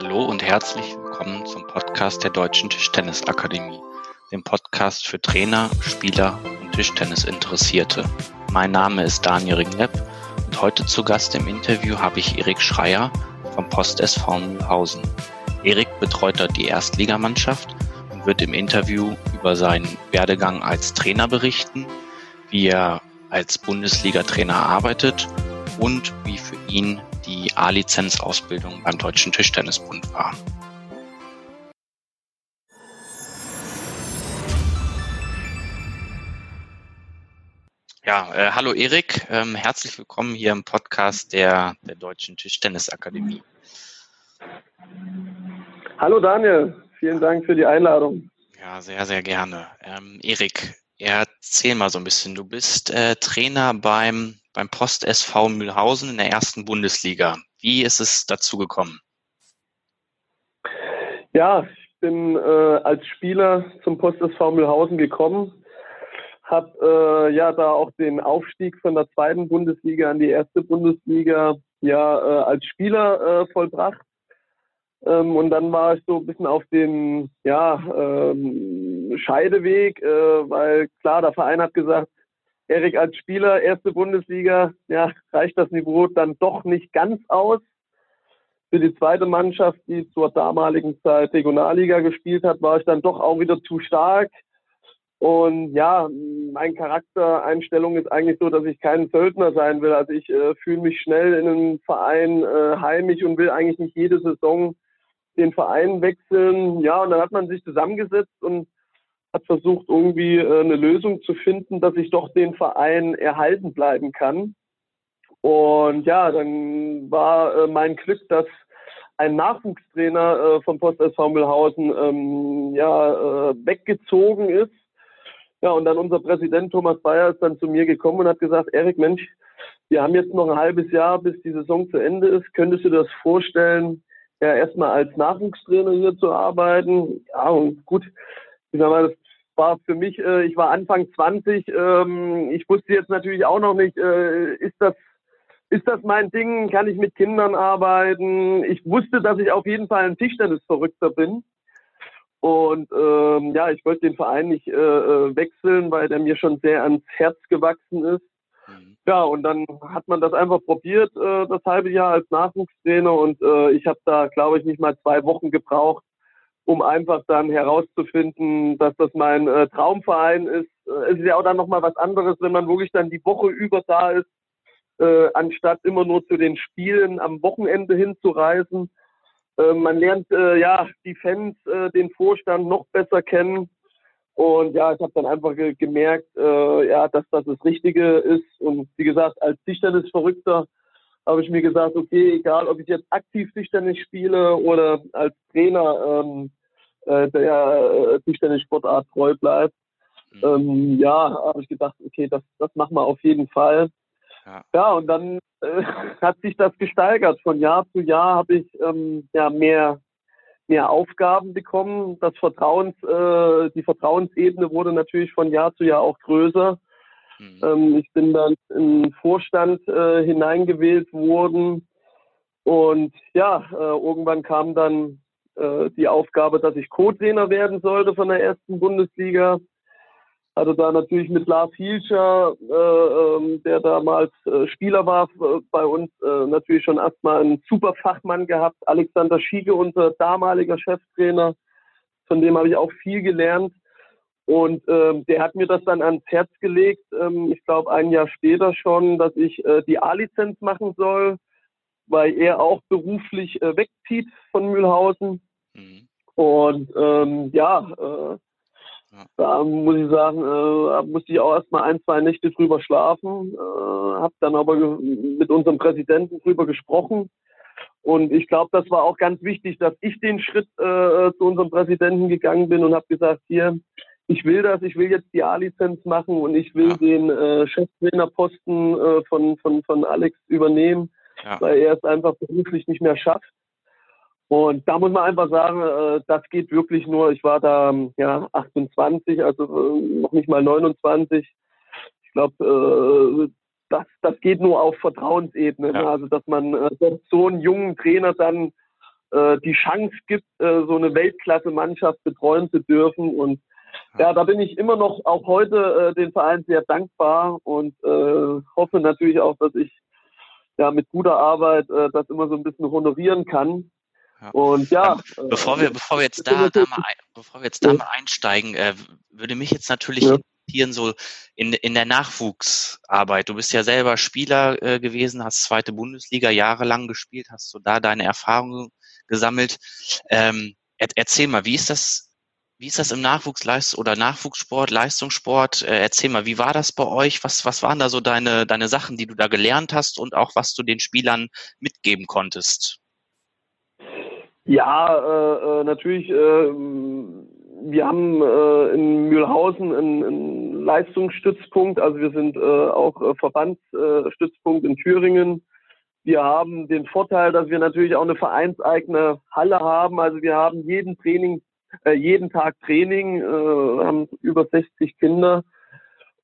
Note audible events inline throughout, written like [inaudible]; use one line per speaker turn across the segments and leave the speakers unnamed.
Hallo und herzlich willkommen zum Podcast der Deutschen Tischtennisakademie, dem Podcast für Trainer, Spieler und Tischtennisinteressierte. Mein Name ist Daniel Ringlepp und heute zu Gast im Interview habe ich Erik Schreier vom Post SV Mühlhausen. Erik betreut dort die Erstligamannschaft und wird im Interview über seinen Werdegang als Trainer berichten, wie er als Bundesliga-Trainer arbeitet und wie für ihn die A-Lizenzausbildung beim Deutschen Tischtennisbund war. Ja, äh, hallo Erik, ähm, herzlich willkommen hier im Podcast der, der Deutschen Tischtennisakademie.
Hallo Daniel, vielen Dank für die Einladung.
Ja, sehr, sehr gerne. Ähm, Erik, erzähl mal so ein bisschen. Du bist äh, Trainer beim beim Post SV Mühlhausen in der ersten Bundesliga. Wie ist es dazu gekommen?
Ja, ich bin äh, als Spieler zum Post SV Mühlhausen gekommen, habe äh, ja da auch den Aufstieg von der zweiten Bundesliga an die erste Bundesliga ja äh, als Spieler äh, vollbracht. Ähm, und dann war ich so ein bisschen auf dem ja, ähm, Scheideweg, äh, weil klar, der Verein hat gesagt, Erik als Spieler, erste Bundesliga, ja, reicht das Niveau dann doch nicht ganz aus. Für die zweite Mannschaft, die zur damaligen Zeit Regionalliga gespielt hat, war ich dann doch auch wieder zu stark. Und ja, mein Charaktereinstellung ist eigentlich so, dass ich kein Söldner sein will. Also ich äh, fühle mich schnell in einem Verein äh, heimisch und will eigentlich nicht jede Saison den Verein wechseln. Ja, und dann hat man sich zusammengesetzt und hat versucht, irgendwie äh, eine Lösung zu finden, dass ich doch den Verein erhalten bleiben kann. Und ja, dann war äh, mein Glück, dass ein Nachwuchstrainer äh, vom Post SV Mühlhausen ähm, ja, weggezogen ist. Ja, und dann unser Präsident Thomas Bayer ist dann zu mir gekommen und hat gesagt, Erik, Mensch, wir haben jetzt noch ein halbes Jahr, bis die Saison zu Ende ist. Könntest du dir das vorstellen, ja, erstmal als Nachwuchstrainer hier zu arbeiten? Ja, und gut, ich sag mal, das war für mich, äh, ich war Anfang 20, ähm, ich wusste jetzt natürlich auch noch nicht, äh, ist das ist das mein Ding? Kann ich mit Kindern arbeiten? Ich wusste, dass ich auf jeden Fall ein Tischtennisverrückter bin. Und ähm, ja, ich wollte den Verein nicht äh, äh, wechseln, weil der mir schon sehr ans Herz gewachsen ist. Mhm. Ja, und dann hat man das einfach probiert, äh, das halbe Jahr als Nachwuchstrainer. Und äh, ich habe da, glaube ich, nicht mal zwei Wochen gebraucht, um einfach dann herauszufinden, dass das mein äh, Traumverein ist. Äh, es ist ja auch dann nochmal was anderes, wenn man wirklich dann die Woche über da ist, äh, anstatt immer nur zu den Spielen am Wochenende hinzureisen. Äh, man lernt äh, ja die Fans, äh, den Vorstand noch besser kennen. Und ja, ich habe dann einfach ge gemerkt, ja, dass das das Richtige ist. Und wie gesagt, als Tischtennis-Verrückter habe ich mir gesagt, okay, egal ob ich jetzt aktiv Tischtennis spiele oder als Trainer, ähm, äh, der äh, Tischtennis-Sportart treu bleibt. Mhm. Ähm, ja, habe ich gedacht, okay, das, das machen wir auf jeden Fall. Ja, ja und dann äh, [laughs] hat sich das gesteigert. Von Jahr zu Jahr habe ich ähm, ja mehr mehr Aufgaben bekommen. Das Vertrauens, äh, die Vertrauensebene wurde natürlich von Jahr zu Jahr auch größer. Mhm. Ähm, ich bin dann den Vorstand äh, hineingewählt worden. Und ja, äh, irgendwann kam dann äh, die Aufgabe, dass ich Co-Trainer werden sollte von der ersten Bundesliga. Hatte da natürlich mit Lars Hielscher, äh, ähm, der damals äh, Spieler war äh, bei uns, äh, natürlich schon erstmal einen super Fachmann gehabt. Alexander Schiege, unser damaliger Cheftrainer, von dem habe ich auch viel gelernt. Und ähm, der hat mir das dann ans Herz gelegt, ähm, ich glaube ein Jahr später schon, dass ich äh, die A-Lizenz machen soll, weil er auch beruflich äh, wegzieht von Mühlhausen. Mhm. Und ähm, ja, äh, ja, da muss ich sagen, äh, musste ich auch erstmal ein, zwei Nächte drüber schlafen, äh, habe dann aber mit unserem Präsidenten drüber gesprochen. Und ich glaube, das war auch ganz wichtig, dass ich den Schritt äh, zu unserem Präsidenten gegangen bin und habe gesagt, hier, ich will das, ich will jetzt die A-Lizenz machen und ich will ja. den äh, Cheftrainerposten äh, von, von, von Alex übernehmen, ja. weil er es einfach beruflich nicht mehr schafft. Und da muss man einfach sagen, äh, das geht wirklich nur, ich war da ja 28, also äh, noch nicht mal 29. Ich glaube, äh, das, das geht nur auf Vertrauensebene. Ja. Ne? Also dass man äh, so einen jungen Trainer dann die Chance gibt, so eine Weltklasse-Mannschaft betreuen zu dürfen. Und ja, da bin ich immer noch auch heute äh, den Verein sehr dankbar und äh, hoffe natürlich auch, dass ich ja mit guter Arbeit äh, das immer so ein bisschen honorieren kann.
Ja. Und ja. Ähm, bevor wir, bevor wir jetzt da, da mal, bevor wir jetzt da mal einsteigen, äh, würde mich jetzt natürlich ja. interessieren, so in, in der Nachwuchsarbeit. Du bist ja selber Spieler äh, gewesen, hast zweite Bundesliga jahrelang gespielt, hast du da deine Erfahrungen gesammelt. Ähm, er, erzähl mal, wie ist das wie ist das im Nachwuchsleist oder Nachwuchssport, Leistungssport? Äh, erzähl mal, wie war das bei euch? Was, was waren da so deine, deine Sachen, die du da gelernt hast und auch was du den Spielern mitgeben konntest?
Ja, äh, äh natürlich. Äh, wir haben äh, in Mühlhausen einen, einen, Leistungsstützpunkt, also wir sind äh, auch äh, Verbandsstützpunkt in Thüringen. Wir haben den Vorteil, dass wir natürlich auch eine vereinseigene Halle haben. Also wir haben jeden Training äh, jeden Tag Training, äh, haben über 60 Kinder.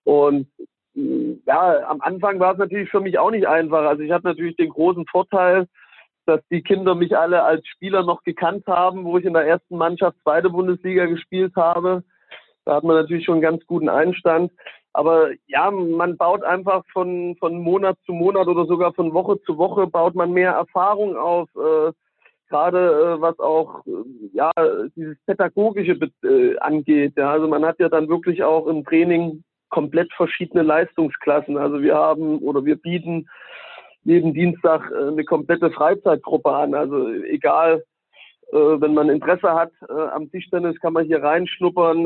Und äh, ja, am Anfang war es natürlich für mich auch nicht einfach. Also ich hatte natürlich den großen Vorteil, dass die Kinder mich alle als Spieler noch gekannt haben, wo ich in der ersten Mannschaft zweite Bundesliga gespielt habe. Da hat man natürlich schon einen ganz guten Einstand. Aber ja, man baut einfach von, von Monat zu Monat oder sogar von Woche zu Woche baut man mehr Erfahrung auf. Äh, gerade äh, was auch äh, ja dieses pädagogische äh, angeht. Ja, also man hat ja dann wirklich auch im Training komplett verschiedene Leistungsklassen. Also wir haben oder wir bieten jeden Dienstag äh, eine komplette Freizeitgruppe an. Also egal, äh, wenn man Interesse hat äh, am Tischtennis, kann man hier reinschnuppern.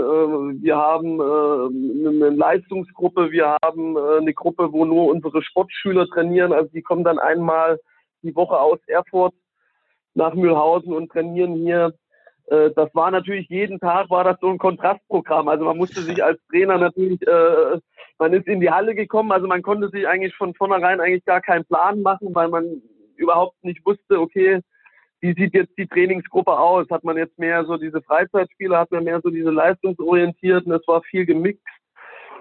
Wir haben eine Leistungsgruppe, wir haben eine Gruppe, wo nur unsere Sportschüler trainieren. Also die kommen dann einmal die Woche aus Erfurt nach Mühlhausen und trainieren hier. Äh, das war natürlich jeden Tag war das so ein Kontrastprogramm. Also man musste sich als Trainer natürlich, äh, man ist in die Halle gekommen, also man konnte sich eigentlich von vornherein eigentlich gar keinen Plan machen, weil man überhaupt nicht wusste, okay, wie sieht jetzt die Trainingsgruppe aus? Hat man jetzt mehr so diese Freizeitspiele, hat man mehr so diese leistungsorientierten, es war viel gemixt.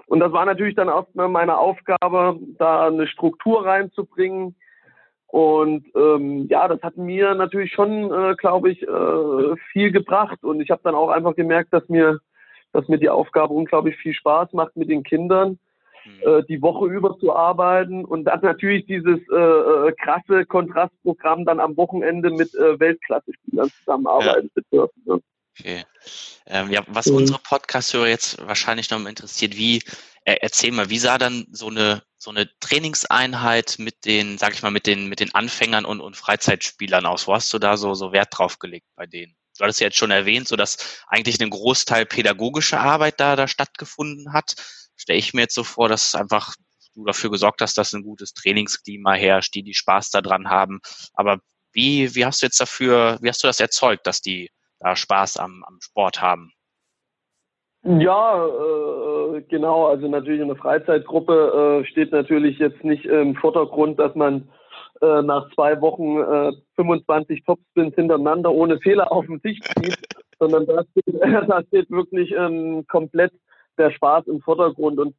Und das war natürlich dann auch meine Aufgabe, da eine Struktur reinzubringen, und ähm, ja, das hat mir natürlich schon, äh, glaube ich, äh, viel gebracht. Und ich habe dann auch einfach gemerkt, dass mir, dass mir die Aufgabe unglaublich viel Spaß macht mit den Kindern, mhm. äh, die Woche über zu arbeiten und dann natürlich dieses äh, äh, krasse Kontrastprogramm dann am Wochenende mit äh, Weltklasse-Spielern zusammenarbeiten ja. zu dürfen. Ne?
Okay. Ähm, ja, was mhm. unsere Podcast-Hörer jetzt wahrscheinlich noch interessiert, wie erzähl mal, wie sah dann so eine so eine Trainingseinheit mit den, sag ich mal, mit den mit den Anfängern und, und Freizeitspielern aus? Wo hast du da so so Wert drauf gelegt bei denen? Du hattest ja jetzt schon erwähnt, so dass eigentlich ein Großteil pädagogische Arbeit da da stattgefunden hat. Stelle ich mir jetzt so vor, dass einfach du dafür gesorgt hast, dass ein gutes Trainingsklima herrscht, die die Spaß daran haben. Aber wie wie hast du jetzt dafür, wie hast du das erzeugt, dass die da Spaß am, am Sport haben?
Ja, äh, genau. Also natürlich in der Freizeitgruppe äh, steht natürlich jetzt nicht im Vordergrund, dass man äh, nach zwei Wochen äh, 25 Topspins hintereinander ohne Fehler auf dem Tisch zieht, sondern da steht, [laughs] da steht wirklich ähm, komplett der Spaß im Vordergrund. Und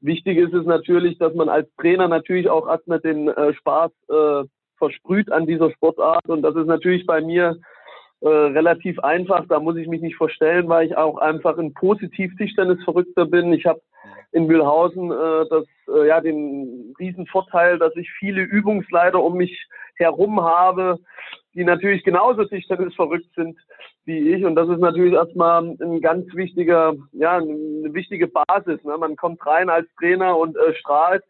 wichtig ist es natürlich, dass man als Trainer natürlich auch erstmal den äh, Spaß äh, versprüht an dieser Sportart. Und das ist natürlich bei mir äh, relativ einfach. Da muss ich mich nicht verstellen, weil ich auch einfach ein positiv Tischtennis-Verrückter bin. Ich habe in Mühlhausen äh, das, äh, ja, den riesen Vorteil, dass ich viele Übungsleiter um mich herum habe, die natürlich genauso Tischtennis verrückt sind wie ich. Und das ist natürlich erstmal ein ganz wichtiger, ja, eine wichtige Basis. Ne? Man kommt rein als Trainer und äh, strahlt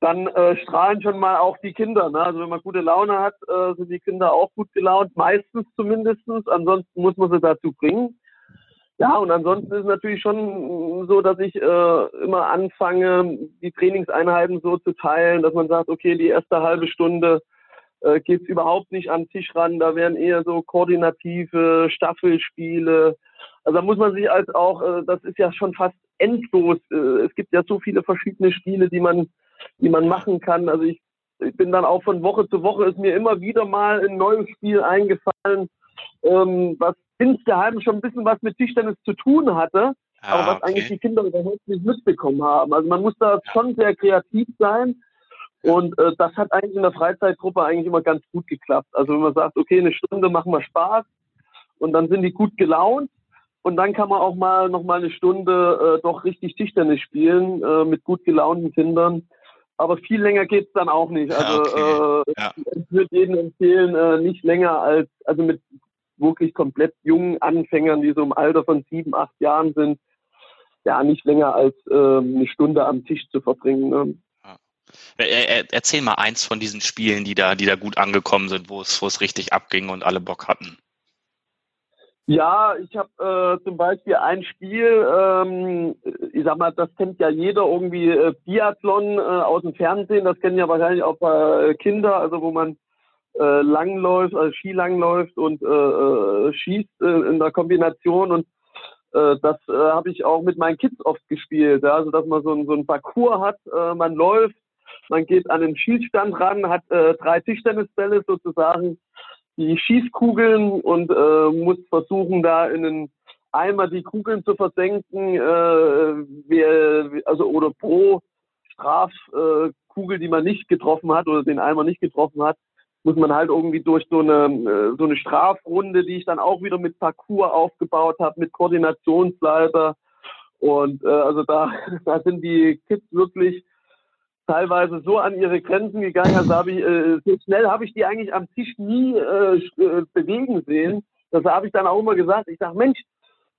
dann äh, strahlen schon mal auch die Kinder. Ne? Also wenn man gute Laune hat, äh, sind die Kinder auch gut gelaunt, meistens zumindestens. Ansonsten muss man sie dazu bringen. Ja, und ansonsten ist es natürlich schon so, dass ich äh, immer anfange, die Trainingseinheiten so zu teilen, dass man sagt, okay, die erste halbe Stunde äh, geht es überhaupt nicht am Tisch ran. Da werden eher so koordinative Staffelspiele. Also da muss man sich als auch, äh, das ist ja schon fast endlos. Äh, es gibt ja so viele verschiedene Spiele, die man die man machen kann. Also ich, ich bin dann auch von Woche zu Woche ist mir immer wieder mal ein neues Spiel eingefallen, ähm, was insgeheim schon ein bisschen was mit Tischtennis zu tun hatte, ah, aber was okay. eigentlich die Kinder überhaupt nicht mitbekommen haben. Also man muss da schon sehr kreativ sein. Und äh, das hat eigentlich in der Freizeitgruppe eigentlich immer ganz gut geklappt. Also wenn man sagt, okay, eine Stunde machen wir Spaß und dann sind die gut gelaunt und dann kann man auch mal noch mal eine Stunde äh, doch richtig Tischtennis spielen äh, mit gut gelaunten Kindern. Aber viel länger geht's dann auch nicht. Also okay. äh, ja. ich würde jedem empfehlen, äh, nicht länger als, also mit wirklich komplett jungen Anfängern, die so im Alter von sieben, acht Jahren sind, ja, nicht länger als äh, eine Stunde am Tisch zu verbringen. Ne?
Erzähl mal eins von diesen Spielen, die da, die da gut angekommen sind, wo es, wo es richtig abging und alle Bock hatten.
Ja, ich habe äh, zum Beispiel ein Spiel, ähm, ich sag mal, das kennt ja jeder irgendwie äh, Biathlon äh, aus dem Fernsehen, das kennen ja wahrscheinlich auch äh, Kinder, also wo man äh, langläuft, also Skilangläuft und äh, äh, schießt äh, in der Kombination. Und äh, das äh, habe ich auch mit meinen Kids oft gespielt, ja? also dass man so ein, so ein Parcours hat, äh, man läuft, man geht an den Schießstand ran, hat äh, drei Tischtennisbälle sozusagen die Schießkugeln und äh, muss versuchen, da in einen Eimer die Kugeln zu versenken, äh, wer, also oder pro Strafkugel, äh, die man nicht getroffen hat oder den Eimer nicht getroffen hat, muss man halt irgendwie durch so eine äh, so eine Strafrunde, die ich dann auch wieder mit Parcours aufgebaut habe, mit Koordinationsleiter. Und äh, also da, [laughs] da sind die Kids wirklich teilweise so an ihre Grenzen gegangen, also habe ich, äh, so schnell habe ich die eigentlich am Tisch nie äh, äh bewegen sehen. Das habe ich dann auch immer gesagt. Ich sage, Mensch,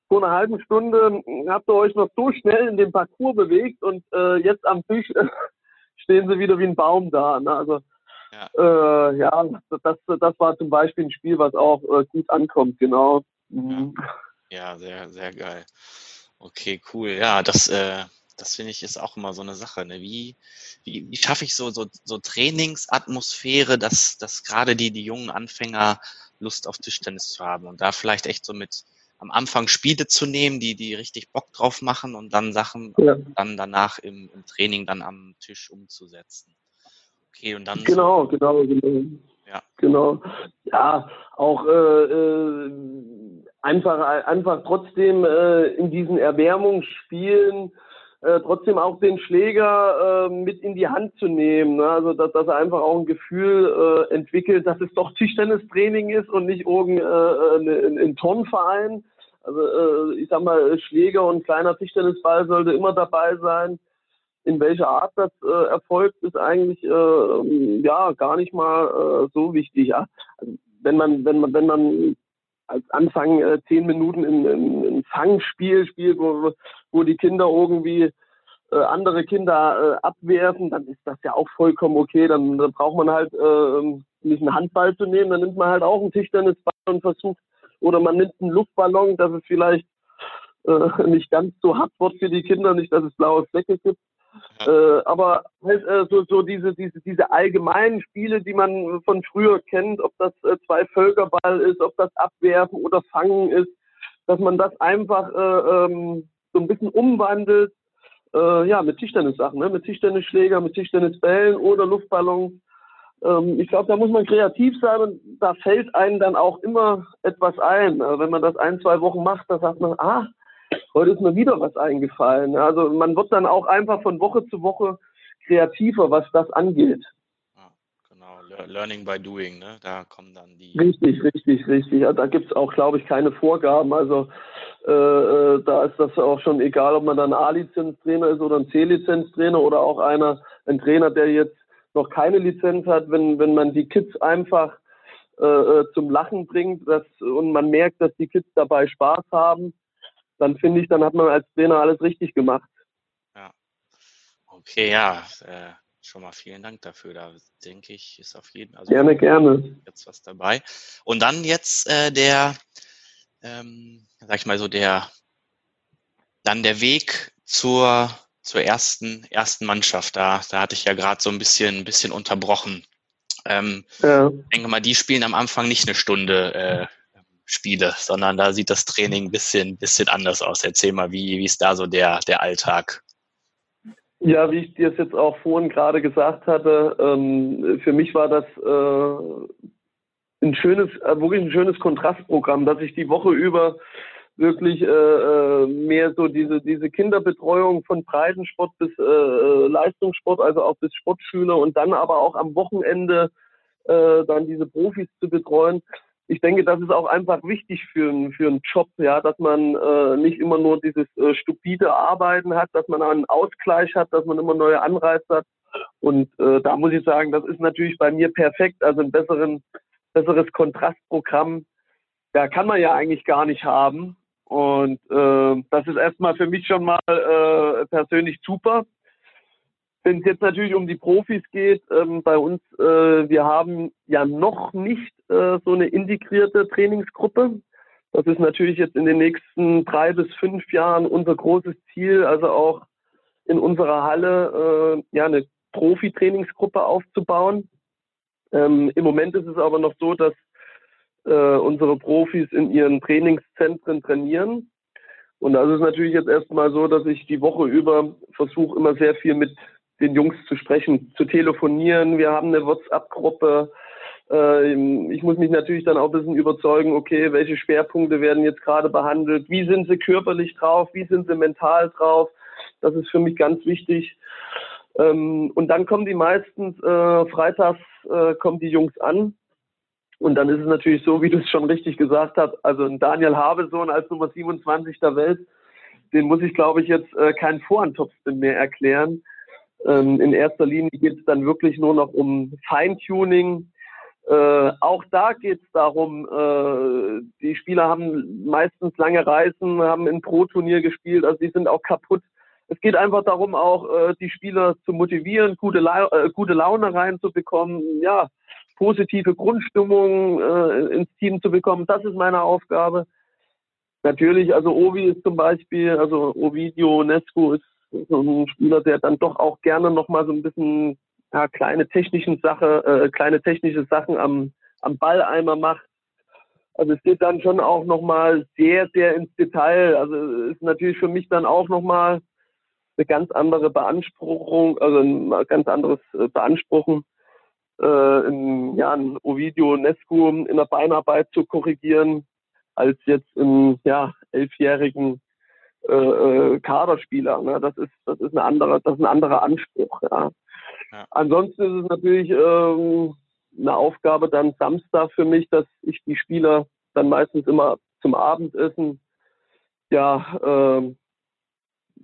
vor einer halben Stunde habt ihr euch noch so schnell in den Parcours bewegt und äh, jetzt am Tisch äh, [laughs] stehen sie wieder wie ein Baum da. Ne? Also ja, äh, ja das, das war zum Beispiel ein Spiel, was auch äh, gut ankommt, genau.
Mhm. Ja. ja, sehr, sehr geil. Okay, cool. Ja, das äh, das finde ich ist auch immer so eine Sache. Ne? Wie, wie, wie schaffe ich so, so, so Trainingsatmosphäre, dass, dass gerade die, die jungen Anfänger Lust auf Tischtennis zu haben und da vielleicht echt so mit am Anfang Spiele zu nehmen, die, die richtig Bock drauf machen und dann Sachen ja. dann danach im, im Training dann am Tisch umzusetzen.
Okay, und dann. Genau, so, genau, genau. Ja. Genau. Ja, auch äh, äh, einfach, einfach trotzdem äh, in diesen Erwärmungsspielen äh, trotzdem auch den Schläger äh, mit in die Hand zu nehmen. Ne? Also dass, dass er einfach auch ein Gefühl äh, entwickelt, dass es doch Tischtennistraining ist und nicht irgendein äh, ein, ein Turnverein. Also äh, ich sag mal, Schläger und kleiner Tischtennisball sollte immer dabei sein. In welcher Art das äh, erfolgt, ist eigentlich äh, ja gar nicht mal äh, so wichtig. Ja? Also, wenn man, wenn man, wenn man als Anfang äh, zehn Minuten in, in, in Fangspiel spielt, wo, wo die Kinder irgendwie äh, andere Kinder äh, abwerfen, dann ist das ja auch vollkommen okay. Dann, dann braucht man halt äh, nicht einen Handball zu nehmen, dann nimmt man halt auch einen Tischtennisball und versucht, oder man nimmt einen Luftballon, dass es vielleicht äh, nicht ganz so hart wird für die Kinder, nicht, dass es blaue Flecke gibt. Äh, aber halt, äh, so, so diese, diese, diese allgemeinen Spiele, die man von früher kennt, ob das äh, zwei Völkerball ist, ob das Abwerfen oder Fangen ist, dass man das einfach äh, ähm, so ein bisschen umwandelt, äh, ja, mit Tischtennissachen, ne? mit Tischtennisschläger, mit Tischtennisbällen oder Luftballons. Ähm, ich glaube, da muss man kreativ sein und da fällt einem dann auch immer etwas ein. Äh, wenn man das ein, zwei Wochen macht, da sagt man, ah, heute ist mir wieder was eingefallen. Also man wird dann auch einfach von Woche zu Woche kreativer, was das angeht.
genau, Learning by Doing, ne? Da kommen dann die.
Richtig, richtig, richtig. Da gibt es auch, glaube ich, keine Vorgaben. Also äh, äh, da ist das auch schon egal, ob man dann A-Lizenztrainer ist oder ein C-Lizenztrainer oder auch einer, ein Trainer, der jetzt noch keine Lizenz hat, wenn, wenn man die Kids einfach äh, äh zum Lachen bringt dass, und man merkt, dass die Kids dabei Spaß haben, dann finde ich, dann hat man als Trainer alles richtig gemacht.
Ja. Okay, ja. Äh, schon mal vielen Dank dafür. Da denke ich, ist auf jeden Fall also
gerne, gerne
jetzt was dabei. Und dann jetzt äh, der, ähm, sag ich mal so der, dann der Weg zur zur ersten ersten Mannschaft. Da da hatte ich ja gerade so ein bisschen ein bisschen unterbrochen. Ähm, ja. Ich denke mal, die spielen am Anfang nicht eine Stunde äh, Spiele, sondern da sieht das Training ein bisschen, bisschen anders aus. Erzähl mal, wie, wie ist da so der, der Alltag?
Ja, wie ich dir es jetzt auch vorhin gerade gesagt hatte, ähm, für mich war das äh, ein schönes, äh, wirklich ein schönes Kontrastprogramm, dass ich die Woche über wirklich äh, mehr so diese, diese Kinderbetreuung von Breitensport bis äh, Leistungssport, also auch bis Sportschüler und dann aber auch am Wochenende äh, dann diese Profis zu betreuen. Ich denke, das ist auch einfach wichtig für, für einen Job, ja, dass man äh, nicht immer nur dieses äh, stupide Arbeiten hat, dass man einen Ausgleich hat, dass man immer neue Anreize hat. Und äh, da muss ich sagen, das ist natürlich bei mir perfekt, also ein besseren, besseres Kontrastprogramm ja, kann man ja eigentlich gar nicht haben. Und äh, das ist erstmal für mich schon mal äh, persönlich super. Wenn es jetzt natürlich um die Profis geht, ähm, bei uns, äh, wir haben ja noch nicht äh, so eine integrierte Trainingsgruppe. Das ist natürlich jetzt in den nächsten drei bis fünf Jahren unser großes Ziel, also auch in unserer Halle äh, ja eine Profi-Trainingsgruppe aufzubauen. Ähm, Im Moment ist es aber noch so, dass äh, unsere Profis in ihren Trainingszentren trainieren. Und das ist natürlich jetzt erstmal so, dass ich die Woche über versuche, immer sehr viel mit den Jungs zu sprechen, zu telefonieren. Wir haben eine WhatsApp-Gruppe. Äh, ich muss mich natürlich dann auch ein bisschen überzeugen, okay, welche Schwerpunkte werden jetzt gerade behandelt? Wie sind sie körperlich drauf? Wie sind sie mental drauf? Das ist für mich ganz wichtig. Ähm, und dann kommen die meistens, äh, freitags äh, kommen die Jungs an und dann ist es natürlich so, wie du es schon richtig gesagt hast, also ein Daniel Habesohn als Nummer 27 der Welt, den muss ich, glaube ich, jetzt äh, keinen Vorantopspin mehr erklären. Ähm, in erster Linie geht es dann wirklich nur noch um Feintuning. Äh, auch da geht es darum, äh, die Spieler haben meistens lange Reisen, haben ein Pro-Turnier gespielt, also die sind auch kaputt. Es geht einfach darum, auch äh, die Spieler zu motivieren, gute, La äh, gute Laune reinzubekommen. Ja, positive Grundstimmung äh, ins Team zu bekommen. Das ist meine Aufgabe. Natürlich, also Ovi ist zum Beispiel, also Ovidio Nesco ist so ein Spieler, der dann doch auch gerne nochmal so ein bisschen ja, kleine technischen Sache, äh, kleine technische Sachen am, am Balleimer macht. Also es geht dann schon auch nochmal sehr, sehr ins Detail. Also ist natürlich für mich dann auch nochmal eine ganz andere Beanspruchung, also ein ganz anderes äh, Beanspruchen äh, in, ja, ein Ovidio Nescu in der Beinarbeit zu korrigieren, als jetzt im ja, elfjährigen äh, äh, Kaderspieler. Ne? Das ist das ist eine andere, das ist ein anderer Anspruch. Ja. ja. Ansonsten ist es natürlich ähm, eine Aufgabe dann Samstag für mich, dass ich die Spieler dann meistens immer zum Abendessen ja äh,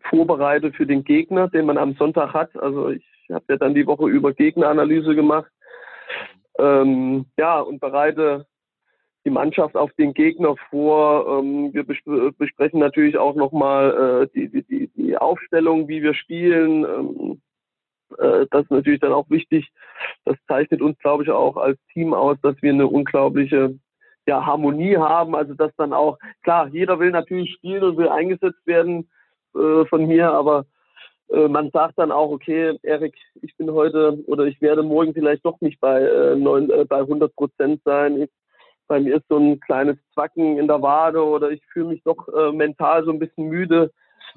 vorbereite für den Gegner, den man am Sonntag hat. Also ich habe ja dann die Woche über Gegneranalyse gemacht ähm, ja, und bereite die Mannschaft auf den Gegner vor. Ähm, wir bes besprechen natürlich auch nochmal äh, die, die, die Aufstellung, wie wir spielen. Ähm, äh, das ist natürlich dann auch wichtig. Das zeichnet uns, glaube ich, auch als Team aus, dass wir eine unglaubliche ja, Harmonie haben. Also dass dann auch, klar, jeder will natürlich spielen und will eingesetzt werden äh, von mir, aber äh, man sagt dann auch, okay, Erik, ich bin heute oder ich werde morgen vielleicht doch nicht bei, äh, neun, äh, bei 100 Prozent sein. Ich, bei mir ist so ein kleines Zwacken in der Wade oder ich fühle mich doch äh, mental so ein bisschen müde.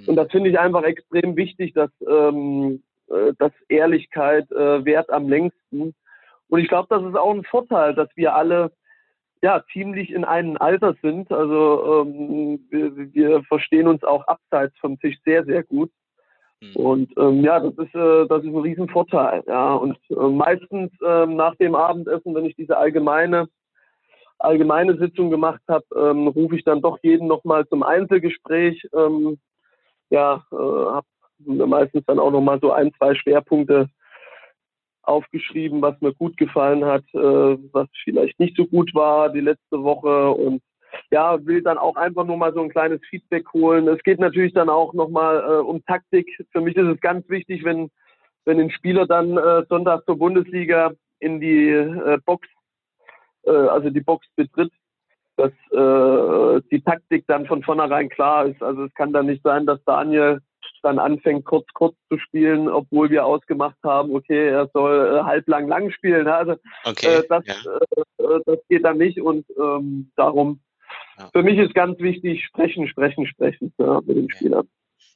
Und das finde ich einfach extrem wichtig, dass, ähm, äh, dass Ehrlichkeit äh, wert am längsten. Und ich glaube, das ist auch ein Vorteil, dass wir alle ja ziemlich in einem Alter sind. Also ähm, wir, wir verstehen uns auch abseits vom Tisch sehr, sehr gut. Mhm. Und ähm, ja, das ist, äh, das ist ein Riesenvorteil. Ja. Und äh, meistens äh, nach dem Abendessen, wenn ich diese allgemeine, allgemeine Sitzung gemacht habe, ähm, rufe ich dann doch jeden nochmal zum Einzelgespräch. Ähm, ja, äh, habe meistens dann auch nochmal so ein, zwei Schwerpunkte aufgeschrieben, was mir gut gefallen hat, äh, was vielleicht nicht so gut war die letzte Woche und ja, will dann auch einfach nur mal so ein kleines Feedback holen. Es geht natürlich dann auch nochmal äh, um Taktik. Für mich ist es ganz wichtig, wenn, wenn ein Spieler dann äh, Sonntag zur Bundesliga in die äh, Box, äh, also die Box betritt, dass äh, die Taktik dann von vornherein klar ist. Also es kann dann nicht sein, dass Daniel dann anfängt, kurz, kurz zu spielen, obwohl wir ausgemacht haben, okay, er soll äh, halblang lang spielen. Also okay, äh, das, ja. äh, das geht dann nicht und ähm, darum ja. Für mich ist ganz wichtig, sprechen, sprechen, sprechen ja, mit den Spielern.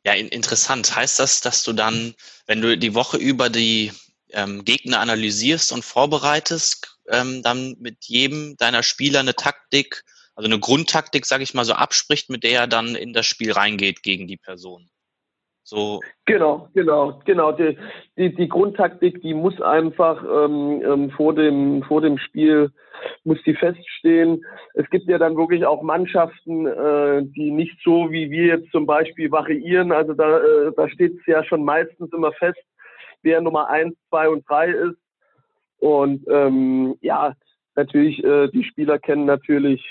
Ja, interessant. Heißt das, dass du dann, wenn du die Woche über die ähm, Gegner analysierst und vorbereitest, ähm, dann mit jedem deiner Spieler eine Taktik, also eine Grundtaktik, sage ich mal, so abspricht, mit der er dann in das Spiel reingeht gegen die Person.
So. Genau, genau, genau. Die, die, die Grundtaktik, die muss einfach ähm, ähm, vor, dem, vor dem Spiel muss die feststehen. Es gibt ja dann wirklich auch Mannschaften, äh, die nicht so wie wir jetzt zum Beispiel variieren. Also da, äh, da steht es ja schon meistens immer fest, wer Nummer eins, zwei und drei ist. Und ähm, ja, natürlich, äh, die Spieler kennen natürlich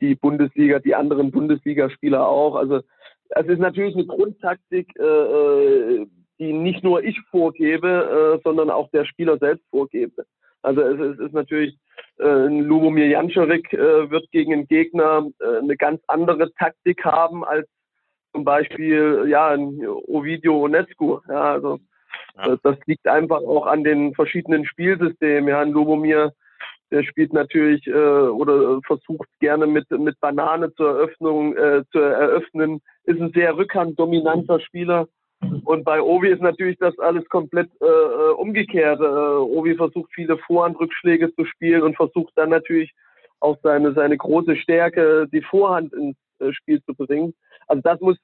die Bundesliga, die anderen Bundesligaspieler auch. Also es ist natürlich eine Grundtaktik, äh, äh, die nicht nur ich vorgebe, äh, sondern auch der Spieler selbst vorgebe. Also es, es ist natürlich, äh, ein Lubomir Janczarek äh, wird gegen einen Gegner äh, eine ganz andere Taktik haben als zum Beispiel ja ein Ovidio Onescu. Ja, also ja. das liegt einfach auch an den verschiedenen Spielsystemen. Ja, ein Lubomir der spielt natürlich äh, oder versucht gerne mit mit Banane zur Eröffnung äh, zu eröffnen, ist ein sehr rückhanddominanter Spieler. Und bei Ovi ist natürlich das alles komplett äh, äh, umgekehrt. Äh, Ovi versucht viele Vorhandrückschläge zu spielen und versucht dann natürlich auch seine seine große Stärke, die Vorhand ins äh, Spiel zu bringen. Also das muss